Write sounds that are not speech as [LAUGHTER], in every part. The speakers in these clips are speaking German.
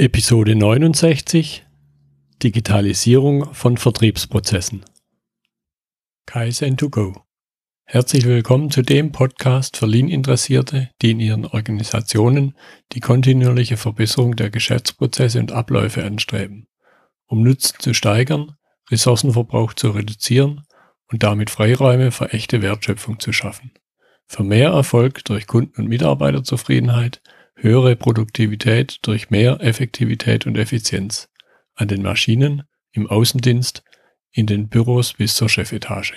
Episode 69 Digitalisierung von Vertriebsprozessen. Kaizen2Go. Herzlich willkommen zu dem Podcast für Lean-Interessierte, die in ihren Organisationen die kontinuierliche Verbesserung der Geschäftsprozesse und Abläufe anstreben, um Nutzen zu steigern, Ressourcenverbrauch zu reduzieren und damit Freiräume für echte Wertschöpfung zu schaffen. Für mehr Erfolg durch Kunden- und Mitarbeiterzufriedenheit – höhere Produktivität durch mehr Effektivität und Effizienz an den Maschinen, im Außendienst, in den Büros bis zur Chefetage.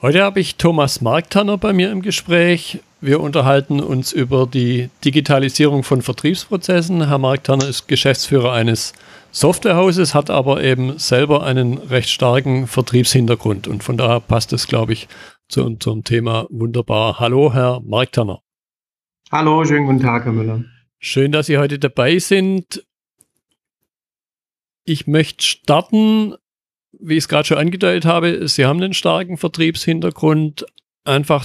Heute habe ich Thomas Marktanner bei mir im Gespräch. Wir unterhalten uns über die Digitalisierung von Vertriebsprozessen. Herr Marktanner ist Geschäftsführer eines Softwarehauses, hat aber eben selber einen recht starken Vertriebshintergrund und von daher passt es, glaube ich, zu unserem Thema wunderbar. Hallo, Herr Marktanner. Hallo, schönen guten Tag, Herr Müller. Schön, dass Sie heute dabei sind. Ich möchte starten, wie ich es gerade schon angedeutet habe. Sie haben einen starken Vertriebshintergrund. Einfach,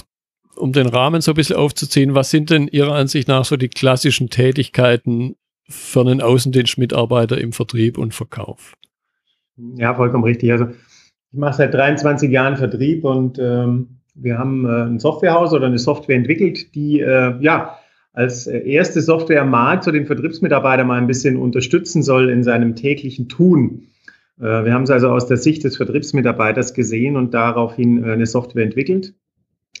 um den Rahmen so ein bisschen aufzuziehen. Was sind denn Ihrer Ansicht nach so die klassischen Tätigkeiten für einen Außendienstmitarbeiter im Vertrieb und Verkauf? Ja, vollkommen richtig. Also ich mache seit 23 Jahren Vertrieb und ähm, wir haben äh, ein Softwarehaus oder eine Software entwickelt, die äh, ja als äh, erste Software am Markt den Vertriebsmitarbeiter mal ein bisschen unterstützen soll in seinem täglichen Tun. Wir haben es also aus der Sicht des Vertriebsmitarbeiters gesehen und daraufhin eine Software entwickelt.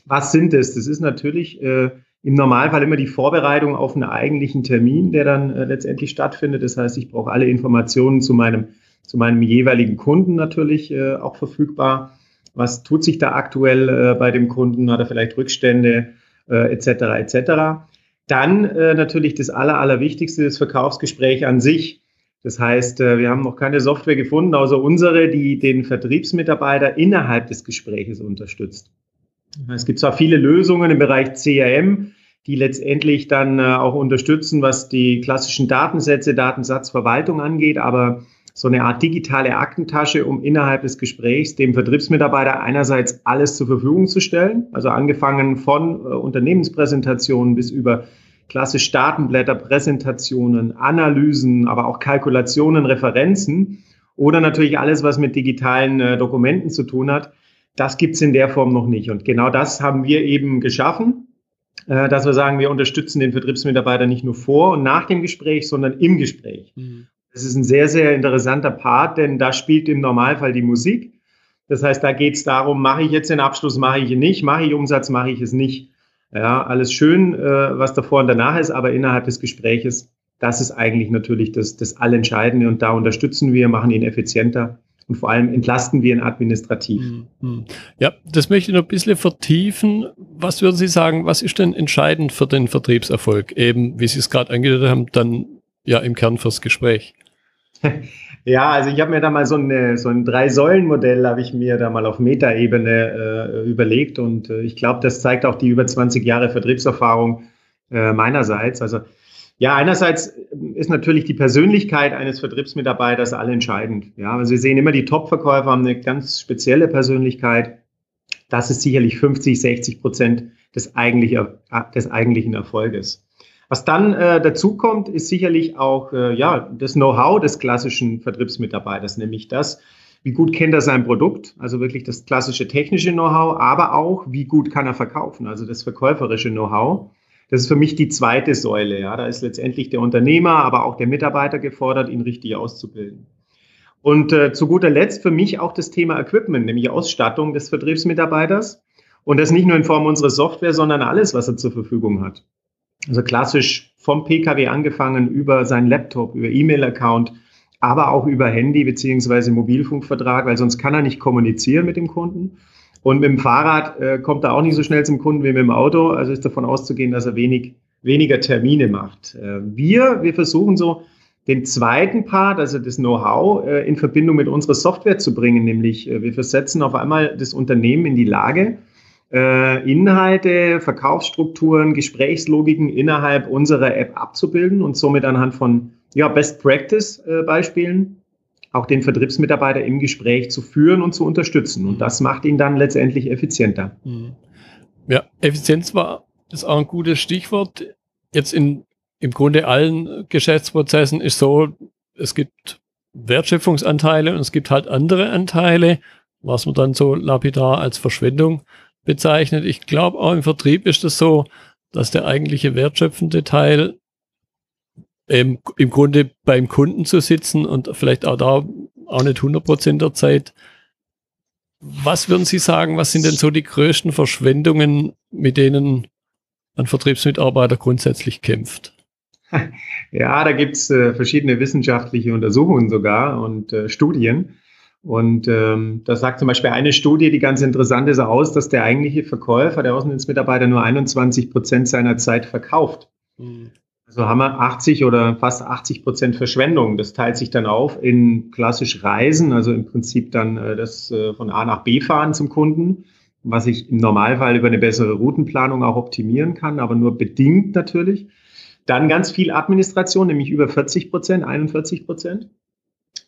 Was sind es? Das ist natürlich im Normalfall immer die Vorbereitung auf einen eigentlichen Termin, der dann letztendlich stattfindet. Das heißt, ich brauche alle Informationen zu meinem, zu meinem jeweiligen Kunden natürlich auch verfügbar was tut sich da aktuell äh, bei dem Kunden, hat er vielleicht Rückstände äh, etc. etc. Dann äh, natürlich das Aller, Allerwichtigste, das Verkaufsgespräch an sich. Das heißt, wir haben noch keine Software gefunden, außer unsere, die den Vertriebsmitarbeiter innerhalb des Gespräches unterstützt. Es gibt zwar viele Lösungen im Bereich CRM, die letztendlich dann auch unterstützen, was die klassischen Datensätze, Datensatzverwaltung angeht, aber so eine Art digitale Aktentasche, um innerhalb des Gesprächs dem Vertriebsmitarbeiter einerseits alles zur Verfügung zu stellen, also angefangen von äh, Unternehmenspräsentationen bis über klassisch Datenblätter, Präsentationen, Analysen, aber auch Kalkulationen, Referenzen oder natürlich alles, was mit digitalen äh, Dokumenten zu tun hat. Das gibt's in der Form noch nicht. Und genau das haben wir eben geschaffen, äh, dass wir sagen, wir unterstützen den Vertriebsmitarbeiter nicht nur vor und nach dem Gespräch, sondern im Gespräch. Mhm. Das ist ein sehr, sehr interessanter Part, denn da spielt im Normalfall die Musik. Das heißt, da geht es darum, mache ich jetzt den Abschluss, mache ich ihn nicht, mache ich Umsatz, mache ich es nicht. Ja, alles schön, äh, was davor und danach ist, aber innerhalb des Gespräches, das ist eigentlich natürlich das, das Allentscheidende und da unterstützen wir, machen ihn effizienter und vor allem entlasten wir ihn administrativ. Hm, hm. Ja, das möchte ich noch ein bisschen vertiefen. Was würden Sie sagen, was ist denn entscheidend für den Vertriebserfolg? Eben, wie Sie es gerade angedeutet haben, dann ja im Kern fürs Gespräch. [LAUGHS] Ja, also ich habe mir da mal so, eine, so ein Drei-Säulen-Modell, habe ich mir da mal auf Metaebene äh, überlegt und äh, ich glaube, das zeigt auch die über 20 Jahre Vertriebserfahrung äh, meinerseits. Also ja, einerseits ist natürlich die Persönlichkeit eines Vertriebsmitarbeiters allentscheidend. Ja, also wir sehen immer, die Top-Verkäufer haben eine ganz spezielle Persönlichkeit. Das ist sicherlich 50, 60 Prozent des, eigentlich, des eigentlichen Erfolges. Was dann äh, dazu kommt, ist sicherlich auch äh, ja, das Know-how des klassischen Vertriebsmitarbeiters, nämlich das, wie gut kennt er sein Produkt, also wirklich das klassische technische Know-how, aber auch, wie gut kann er verkaufen, also das verkäuferische Know-how. Das ist für mich die zweite Säule. Ja. Da ist letztendlich der Unternehmer, aber auch der Mitarbeiter gefordert, ihn richtig auszubilden. Und äh, zu guter Letzt für mich auch das Thema Equipment, nämlich Ausstattung des Vertriebsmitarbeiters. Und das nicht nur in Form unserer Software, sondern alles, was er zur Verfügung hat. Also klassisch vom PKW angefangen über seinen Laptop, über E-Mail-Account, aber auch über Handy beziehungsweise Mobilfunkvertrag, weil sonst kann er nicht kommunizieren mit dem Kunden. Und mit dem Fahrrad äh, kommt er auch nicht so schnell zum Kunden wie mit dem Auto. Also ist davon auszugehen, dass er wenig, weniger Termine macht. Äh, wir, wir versuchen so den zweiten Part, also das Know-how, äh, in Verbindung mit unserer Software zu bringen. Nämlich äh, wir versetzen auf einmal das Unternehmen in die Lage, Inhalte, Verkaufsstrukturen, Gesprächslogiken innerhalb unserer App abzubilden und somit anhand von ja, Best Practice äh, auch den Vertriebsmitarbeiter im Gespräch zu führen und zu unterstützen. Und das macht ihn dann letztendlich effizienter. Mhm. Ja, Effizienz war ist auch ein gutes Stichwort. Jetzt in im Grunde allen Geschäftsprozessen ist so, es gibt Wertschöpfungsanteile und es gibt halt andere Anteile, was man dann so lapidar als Verschwendung bezeichnet. Ich glaube, auch im Vertrieb ist es das so, dass der eigentliche wertschöpfende Teil ähm, im Grunde beim Kunden zu sitzen und vielleicht auch da auch nicht 100 Prozent der Zeit. Was würden Sie sagen, was sind denn so die größten Verschwendungen, mit denen ein Vertriebsmitarbeiter grundsätzlich kämpft? [LAUGHS] Ja, da gibt's äh, verschiedene wissenschaftliche Untersuchungen sogar und äh, Studien. Und ähm, das sagt zum Beispiel eine Studie, die ganz interessant ist, aus, dass der eigentliche Verkäufer, der Außendienstmitarbeiter, nur 21 Prozent seiner Zeit verkauft. Mhm. Also haben wir 80 oder fast 80 Prozent Verschwendung. Das teilt sich dann auf in klassisch Reisen, also im Prinzip dann äh, das äh, von A nach B fahren zum Kunden, was ich im Normalfall über eine bessere Routenplanung auch optimieren kann, aber nur bedingt natürlich. Dann ganz viel Administration, nämlich über 40 Prozent, 41 Prozent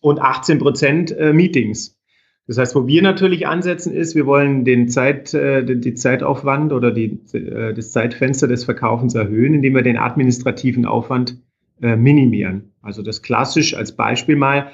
und 18 Prozent äh, Meetings. Das heißt, wo wir natürlich ansetzen ist, wir wollen den Zeit, äh, die Zeitaufwand oder die, äh, das Zeitfenster des Verkaufens erhöhen, indem wir den administrativen Aufwand minimieren. Also das klassisch als Beispiel mal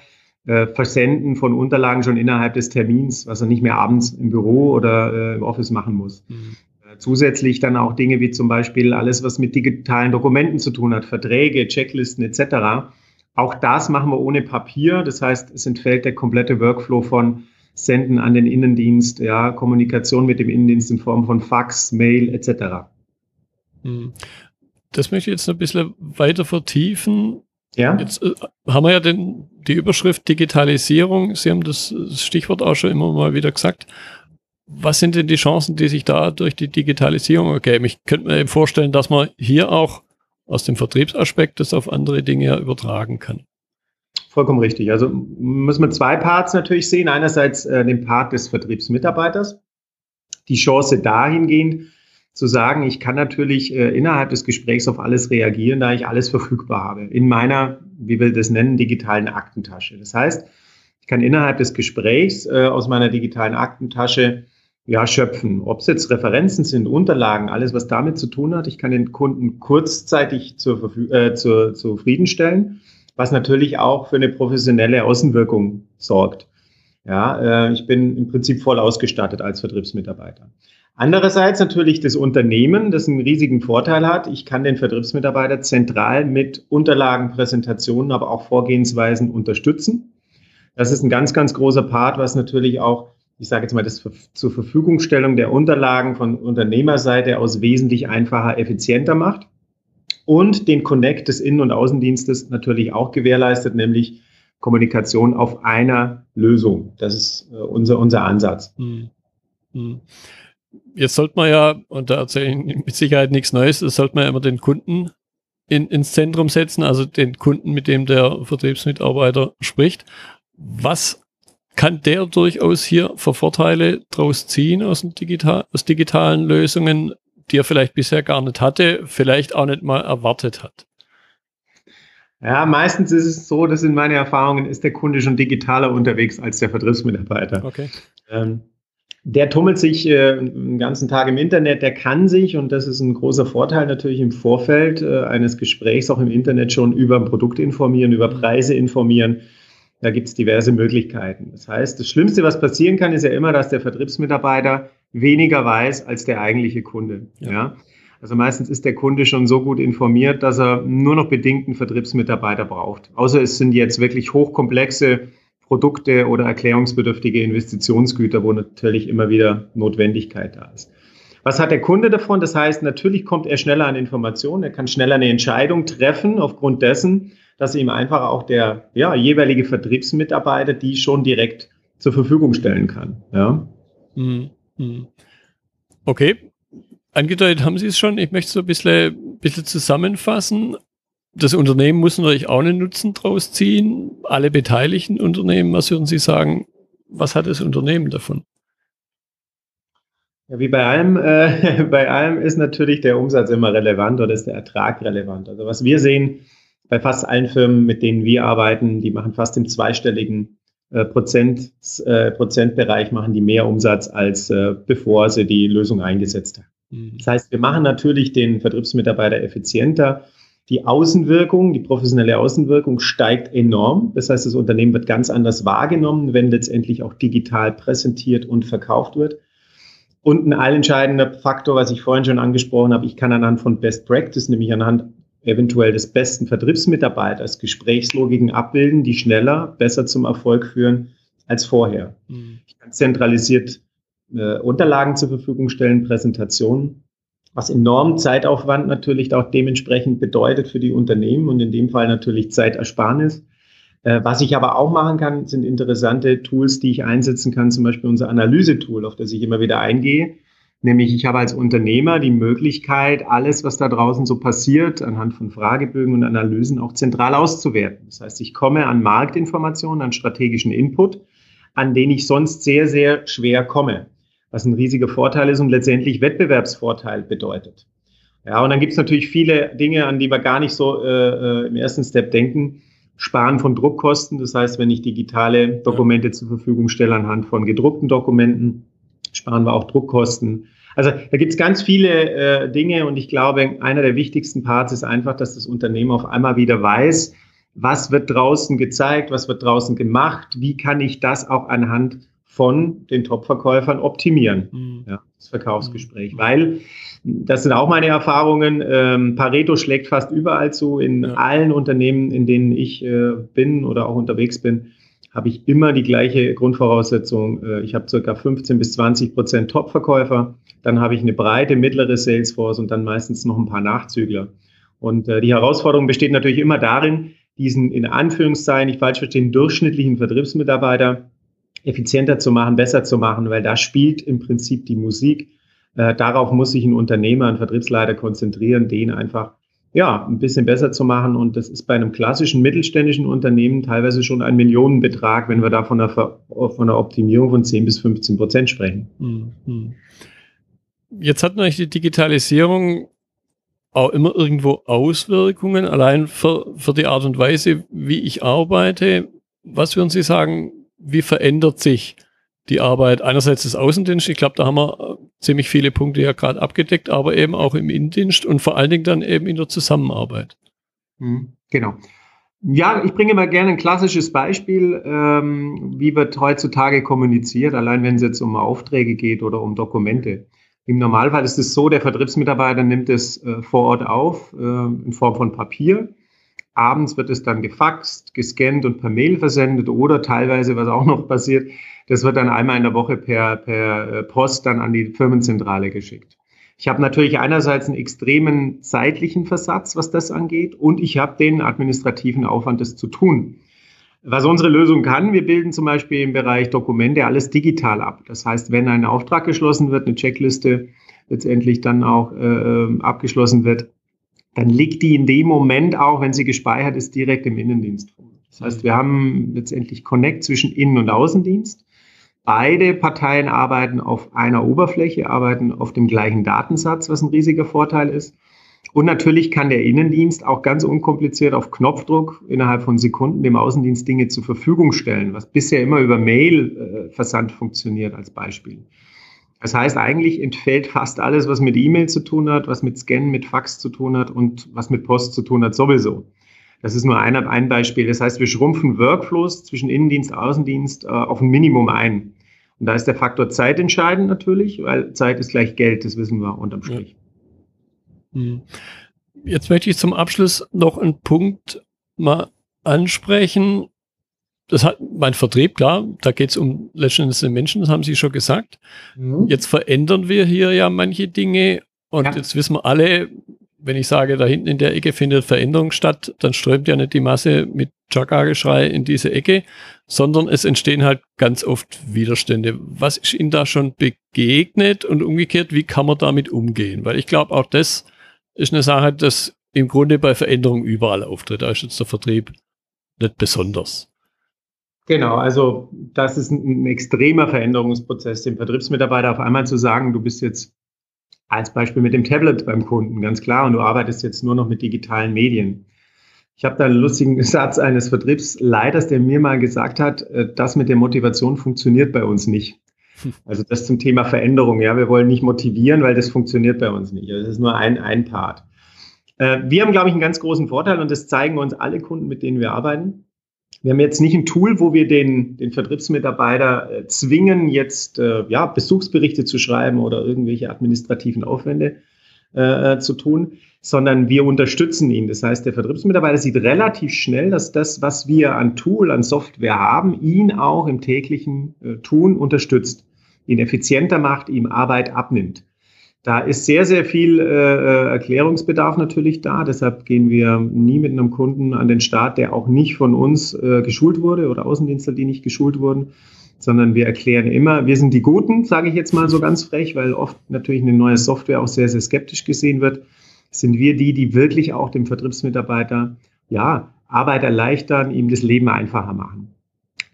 Versenden von Unterlagen schon innerhalb des Termins, was er nicht mehr abends im Büro oder im Office machen muss. Mhm. Zusätzlich dann auch Dinge wie zum Beispiel alles, was mit digitalen Dokumenten zu tun hat, Verträge, Checklisten etc. Auch das machen wir ohne Papier. Das heißt, es entfällt der komplette Workflow von Senden an den Innendienst, ja, Kommunikation mit dem Innendienst in Form von Fax, Mail etc. Hm. Das möchte ich jetzt noch ein bisschen weiter vertiefen. Ja. Jetzt äh, haben wir ja den, die Überschrift Digitalisierung. Sie haben das, das Stichwort auch schon immer mal wieder gesagt. Was sind denn die Chancen, die sich da durch die Digitalisierung ergeben? Ich könnte mir eben vorstellen, dass man hier auch aus dem Vertriebsaspekt das auf andere Dinge übertragen kann. Vollkommen richtig. Also müssen wir zwei Parts natürlich sehen. Einerseits äh, den Part des Vertriebsmitarbeiters, die Chance dahingehend zu sagen, ich kann natürlich äh, innerhalb des Gesprächs auf alles reagieren, da ich alles verfügbar habe in meiner, wie wir das nennen, digitalen Aktentasche. Das heißt, ich kann innerhalb des Gesprächs äh, aus meiner digitalen Aktentasche ja, schöpfen. Ob es jetzt Referenzen sind, Unterlagen, alles, was damit zu tun hat. Ich kann den Kunden kurzzeitig zur, äh, zur, zufriedenstellen, was natürlich auch für eine professionelle Außenwirkung sorgt. Ja, äh, ich bin im Prinzip voll ausgestattet als Vertriebsmitarbeiter. Andererseits natürlich das Unternehmen, das einen riesigen Vorteil hat. Ich kann den Vertriebsmitarbeiter zentral mit Unterlagen, Präsentationen, aber auch Vorgehensweisen unterstützen. Das ist ein ganz, ganz großer Part, was natürlich auch ich sage jetzt mal, das zur Verfügungstellung der Unterlagen von Unternehmerseite aus wesentlich einfacher, effizienter macht und den Connect des Innen- und Außendienstes natürlich auch gewährleistet, nämlich Kommunikation auf einer Lösung. Das ist äh, unser, unser Ansatz. Hm. Hm. Jetzt sollte man ja, und da erzähle ich mit Sicherheit nichts Neues, das sollte man ja immer den Kunden in, ins Zentrum setzen, also den Kunden, mit dem der Vertriebsmitarbeiter spricht. Was kann der durchaus hier Vorteile draus ziehen aus, digital, aus digitalen Lösungen, die er vielleicht bisher gar nicht hatte, vielleicht auch nicht mal erwartet hat? Ja, meistens ist es so, dass in meinen Erfahrungen ist der Kunde schon digitaler unterwegs als der Vertriebsmitarbeiter. Okay. Ähm, der tummelt sich äh, den ganzen Tag im Internet, der kann sich, und das ist ein großer Vorteil natürlich im Vorfeld äh, eines Gesprächs auch im Internet schon über ein Produkt informieren, über Preise informieren, da gibt es diverse Möglichkeiten. Das heißt, das Schlimmste, was passieren kann, ist ja immer, dass der Vertriebsmitarbeiter weniger weiß als der eigentliche Kunde. Ja. ja? Also meistens ist der Kunde schon so gut informiert, dass er nur noch bedingt einen Vertriebsmitarbeiter braucht. Außer es sind jetzt wirklich hochkomplexe Produkte oder erklärungsbedürftige Investitionsgüter, wo natürlich immer wieder Notwendigkeit da ist. Was hat der Kunde davon? Das heißt, natürlich kommt er schneller an Informationen, er kann schneller eine Entscheidung treffen aufgrund dessen, dass ihm einfach auch der ja, jeweilige Vertriebsmitarbeiter die schon direkt zur Verfügung stellen kann. Ja. Mhm. Mhm. Okay, angedeutet haben Sie es schon. Ich möchte so ein bisschen, bisschen zusammenfassen. Das Unternehmen muss natürlich auch einen Nutzen draus ziehen. Alle beteiligten Unternehmen, was würden Sie sagen, was hat das Unternehmen davon? Ja, wie bei allem, äh, [LAUGHS] bei allem ist natürlich der Umsatz immer relevant oder ist der Ertrag relevant. Also was wir sehen, bei fast allen Firmen, mit denen wir arbeiten, die machen fast im zweistelligen äh, Prozent, äh, Prozentbereich, machen die mehr Umsatz, als äh, bevor sie die Lösung eingesetzt haben. Mhm. Das heißt, wir machen natürlich den Vertriebsmitarbeiter effizienter. Die Außenwirkung, die professionelle Außenwirkung steigt enorm. Das heißt, das Unternehmen wird ganz anders wahrgenommen, wenn letztendlich auch digital präsentiert und verkauft wird. Und ein allentscheidender Faktor, was ich vorhin schon angesprochen habe, ich kann anhand von Best Practice, nämlich anhand eventuell des besten Vertriebsmitarbeiters Gesprächslogiken abbilden, die schneller, besser zum Erfolg führen als vorher. Mhm. Ich kann zentralisiert äh, Unterlagen zur Verfügung stellen, Präsentationen, was enorm Zeitaufwand natürlich auch dementsprechend bedeutet für die Unternehmen und in dem Fall natürlich Zeitersparnis. Äh, was ich aber auch machen kann, sind interessante Tools, die ich einsetzen kann, zum Beispiel unser Analyse-Tool, auf das ich immer wieder eingehe Nämlich ich habe als Unternehmer die Möglichkeit, alles, was da draußen so passiert, anhand von Fragebögen und Analysen auch zentral auszuwerten. Das heißt, ich komme an Marktinformationen, an strategischen Input, an den ich sonst sehr, sehr schwer komme. Was ein riesiger Vorteil ist und letztendlich Wettbewerbsvorteil bedeutet. Ja, und dann gibt es natürlich viele Dinge, an die wir gar nicht so äh, äh, im ersten Step denken. Sparen von Druckkosten, das heißt, wenn ich digitale Dokumente zur Verfügung stelle anhand von gedruckten Dokumenten, sparen wir auch Druckkosten. Also da gibt es ganz viele äh, Dinge und ich glaube, einer der wichtigsten Parts ist einfach, dass das Unternehmen auf einmal wieder weiß, was wird draußen gezeigt, was wird draußen gemacht, wie kann ich das auch anhand von den Top-Verkäufern optimieren, mhm. ja, das Verkaufsgespräch. Mhm. Weil, das sind auch meine Erfahrungen, ähm, Pareto schlägt fast überall zu, in ja. allen Unternehmen, in denen ich äh, bin oder auch unterwegs bin habe ich immer die gleiche Grundvoraussetzung. Äh, ich habe circa 15 bis 20 Prozent Top-Verkäufer, dann habe ich eine breite mittlere Salesforce und dann meistens noch ein paar Nachzügler. Und äh, die Herausforderung besteht natürlich immer darin, diesen in Anführungszeichen, nicht falsch verstehen, durchschnittlichen Vertriebsmitarbeiter effizienter zu machen, besser zu machen, weil da spielt im Prinzip die Musik. Äh, darauf muss sich ein Unternehmer, ein Vertriebsleiter konzentrieren, den einfach ja, ein bisschen besser zu machen. Und das ist bei einem klassischen mittelständischen Unternehmen teilweise schon ein Millionenbetrag, wenn wir da von einer, von einer Optimierung von 10 bis 15 Prozent sprechen. Mhm. Jetzt hat natürlich die Digitalisierung auch immer irgendwo Auswirkungen, allein für, für die Art und Weise, wie ich arbeite. Was würden Sie sagen, wie verändert sich die Arbeit einerseits des Außendienstes, ich glaube, da haben wir äh, ziemlich viele Punkte ja gerade abgedeckt, aber eben auch im Innendienst und vor allen Dingen dann eben in der Zusammenarbeit. Mhm, genau. Ja, ich bringe mal gerne ein klassisches Beispiel, ähm, wie wird heutzutage kommuniziert, allein wenn es jetzt um Aufträge geht oder um Dokumente. Im Normalfall ist es so, der Vertriebsmitarbeiter nimmt es äh, vor Ort auf äh, in Form von Papier. Abends wird es dann gefaxt, gescannt und per Mail versendet oder teilweise, was auch noch passiert, das wird dann einmal in der Woche per, per äh, Post dann an die Firmenzentrale geschickt. Ich habe natürlich einerseits einen extremen zeitlichen Versatz, was das angeht, und ich habe den administrativen Aufwand, das zu tun. Was unsere Lösung kann, wir bilden zum Beispiel im Bereich Dokumente alles digital ab. Das heißt, wenn ein Auftrag geschlossen wird, eine Checkliste letztendlich dann auch äh, abgeschlossen wird, dann liegt die in dem Moment auch, wenn sie gespeichert ist, direkt im Innendienst. Das heißt, wir haben letztendlich Connect zwischen Innen- und Außendienst. Beide Parteien arbeiten auf einer Oberfläche, arbeiten auf dem gleichen Datensatz, was ein riesiger Vorteil ist. Und natürlich kann der Innendienst auch ganz unkompliziert auf Knopfdruck innerhalb von Sekunden dem Außendienst Dinge zur Verfügung stellen, was bisher immer über Mail-Versand äh, funktioniert als Beispiel. Das heißt, eigentlich entfällt fast alles, was mit E-Mail zu tun hat, was mit Scannen, mit Fax zu tun hat und was mit Post zu tun hat, sowieso. Das ist nur ein, ein Beispiel. Das heißt, wir schrumpfen Workflows zwischen Innendienst, Außendienst äh, auf ein Minimum ein. Und da ist der Faktor Zeit entscheidend natürlich, weil Zeit ist gleich Geld, das wissen wir unterm Strich. Hm. Jetzt möchte ich zum Abschluss noch einen Punkt mal ansprechen. Das hat mein Vertrieb, klar, da geht es um letztendlich den Menschen, das haben Sie schon gesagt. Mhm. Jetzt verändern wir hier ja manche Dinge und ja. jetzt wissen wir alle, wenn ich sage, da hinten in der Ecke findet Veränderung statt, dann strömt ja nicht die Masse mit Chaka-Geschrei in diese Ecke, sondern es entstehen halt ganz oft Widerstände. Was ist Ihnen da schon begegnet und umgekehrt, wie kann man damit umgehen? Weil ich glaube, auch das ist eine Sache, das im Grunde bei Veränderungen überall auftritt. Da ist jetzt der Vertrieb nicht besonders. Genau, also das ist ein, ein extremer Veränderungsprozess, dem Vertriebsmitarbeiter auf einmal zu sagen, du bist jetzt als Beispiel mit dem Tablet beim Kunden, ganz klar. Und du arbeitest jetzt nur noch mit digitalen Medien. Ich habe da einen lustigen [LAUGHS] Satz eines Vertriebsleiters, der mir mal gesagt hat, äh, das mit der Motivation funktioniert bei uns nicht. [LAUGHS] Also das zum Thema Veränderung. Ja, wir wollen nicht motivieren, weil das funktioniert bei uns nicht. Also das ist nur ein, ein Part. Äh, wir haben, glaube ich, einen ganz großen Vorteil und das zeigen uns alle Kunden, mit denen wir arbeiten. Wir haben jetzt nicht ein Tool, wo wir den, den Vertriebsmitarbeiter äh, zwingen, jetzt äh, ja, Besuchsberichte zu schreiben oder irgendwelche administrativen Aufwände äh, zu tun, sondern wir unterstützen ihn. Das heißt, der Vertriebsmitarbeiter sieht relativ schnell, dass das, was wir an Tool, an Software haben, ihn auch im täglichen äh, Tun unterstützt, ihn effizienter macht, ihm Arbeit abnimmt. Da ist sehr, sehr viel äh, äh, Erklärungsbedarf natürlich da. Deshalb gehen wir nie mit einem Kunden an den Start, der auch nicht von uns äh, geschult wurde oder Außendienstler, die nicht geschult wurden, sondern wir erklären immer, wir sind die Guten, sage ich jetzt mal so ganz frech, weil oft natürlich eine neue Software auch sehr, sehr skeptisch gesehen wird. Sind wir die, die wirklich auch dem Vertriebsmitarbeiter ja, Arbeit erleichtern, ihm das Leben einfacher machen.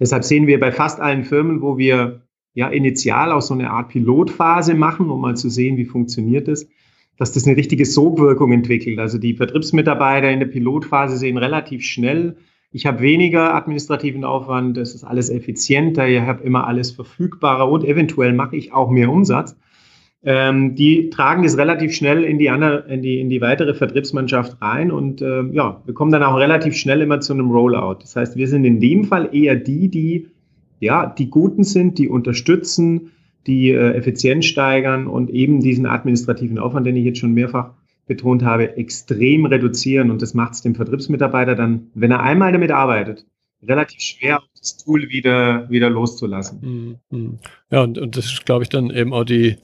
Deshalb sehen wir bei fast allen Firmen, wo wir ja initial auch so eine Art Pilotphase machen, um mal zu sehen, wie funktioniert das, dass das eine richtige Sogwirkung entwickelt. Also die Vertriebsmitarbeiter in der Pilotphase sehen relativ schnell, ich habe weniger administrativen Aufwand, es ist alles effizienter, ich habe immer alles verfügbarer und eventuell mache ich auch mehr Umsatz. Ähm, die tragen das relativ schnell in die, andere, in die, in die weitere Vertriebsmannschaft rein und äh, ja, wir kommen dann auch relativ schnell immer zu einem Rollout. Das heißt, wir sind in dem Fall eher die, die ja, die Guten sind, die unterstützen, die äh, Effizienz steigern und eben diesen administrativen Aufwand, den ich jetzt schon mehrfach betont habe, extrem reduzieren. Und das macht es dem Vertriebsmitarbeiter dann, wenn er einmal damit arbeitet, relativ schwer, das Tool wieder, wieder loszulassen. Mhm. Ja, und, und das ist, glaube ich, dann eben auch die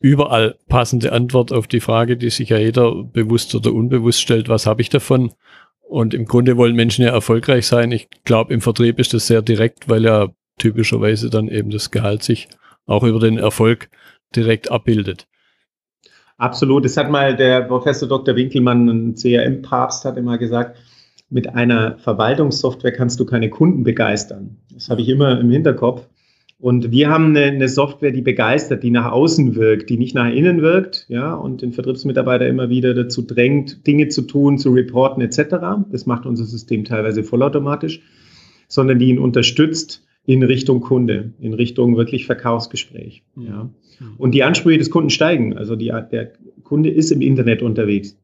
überall passende Antwort auf die Frage, die sich ja jeder bewusst oder unbewusst stellt, was habe ich davon? Und im Grunde wollen Menschen ja erfolgreich sein. Ich glaube, im Vertrieb ist das sehr direkt, weil ja typischerweise dann eben das Gehalt sich auch über den Erfolg direkt abbildet. Absolut. Das hat mal der Professor Dr. Winkelmann, ein CRM-Papst, hat immer gesagt, mit einer Verwaltungssoftware kannst du keine Kunden begeistern. Das habe ich immer im Hinterkopf. Und wir haben eine, eine, Software, die begeistert, die nach außen wirkt, die nicht nach innen wirkt, ja, und den Vertriebsmitarbeiter immer wieder dazu drängt, Dinge zu tun, zu reporten etc. Das macht unser System teilweise vollautomatisch, sondern die ihn unterstützt, in Richtung Kunde, in Richtung wirklich Verkaufsgespräch. Mhm. Ja. Mhm. Und die Ansprüche des Kunden steigen. Also die, der Kunde ist im Internet unterwegs.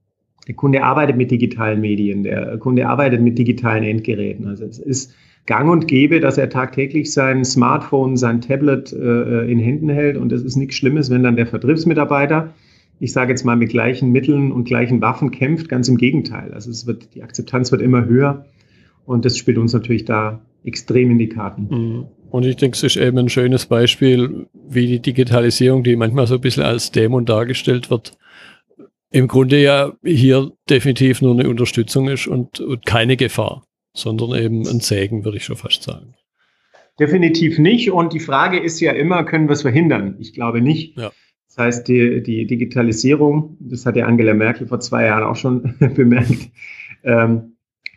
Der Kunde arbeitet mit digitalen Medien. Der Kunde arbeitet mit digitalen Endgeräten. Also es ist gang und gäbe, dass er tagtäglich sein Smartphone, sein Tablet äh, in Händen hält. Und es ist nichts Schlimmes, wenn dann der Vertriebsmitarbeiter, ich sage jetzt mal mit gleichen Mitteln und gleichen Waffen kämpft. Ganz im Gegenteil. Also es wird, die Akzeptanz wird immer höher. Und das spielt uns natürlich da extrem in die Karten. Mhm. Und ich denke, es ist eben ein schönes Beispiel, wie die Digitalisierung, die manchmal so ein bisschen als Dämon dargestellt wird, im Grunde ja hier definitiv nur eine Unterstützung ist und, und keine Gefahr, sondern eben ein Segen, würde ich schon fast sagen. Definitiv nicht. Und die Frage ist ja immer, können wir es verhindern? Ich glaube nicht. Ja. Das heißt, die, die Digitalisierung, das hat ja Angela Merkel vor zwei Jahren auch schon [LAUGHS] bemerkt, ähm,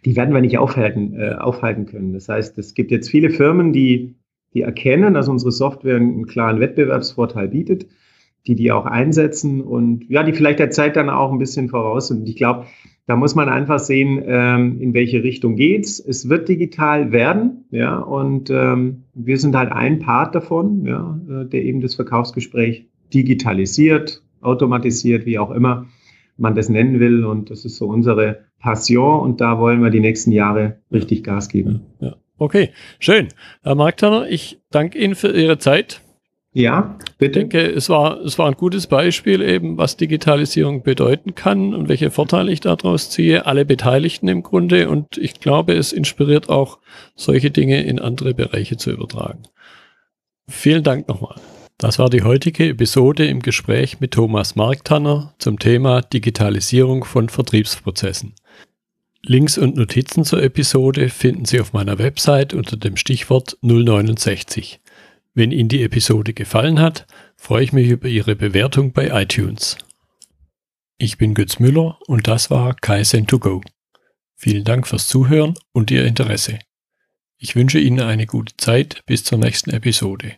die werden wir nicht aufhalten, äh, aufhalten können. Das heißt, es gibt jetzt viele Firmen, die, die erkennen, dass unsere Software einen klaren Wettbewerbsvorteil bietet, die die auch einsetzen und ja, die vielleicht der Zeit dann auch ein bisschen voraus sind. Und ich glaube, da muss man einfach sehen, ähm, in welche Richtung geht's. Es wird digital werden, ja, und ähm, wir sind halt ein Part davon, ja, äh, der eben das Verkaufsgespräch digitalisiert, automatisiert, wie auch immer man das nennen will. Und das ist so unsere Passion und da wollen wir die nächsten Jahre richtig Gas geben. Ja. Okay, schön. Herr Marktaner, ich danke Ihnen für Ihre Zeit. Ja, bitte. Ich denke, es war, es war ein gutes Beispiel eben, was Digitalisierung bedeuten kann und welche Vorteile ich daraus ziehe. Alle Beteiligten im Grunde und ich glaube, es inspiriert auch, solche Dinge in andere Bereiche zu übertragen. Vielen Dank nochmal. Das war die heutige Episode im Gespräch mit Thomas Marktanner zum Thema Digitalisierung von Vertriebsprozessen. Links und Notizen zur Episode finden Sie auf meiner Website unter dem Stichwort 069. Wenn Ihnen die Episode gefallen hat, freue ich mich über Ihre Bewertung bei iTunes. Ich bin Götz Müller und das war Kaizen2Go. Vielen Dank fürs Zuhören und Ihr Interesse. Ich wünsche Ihnen eine gute Zeit bis zur nächsten Episode.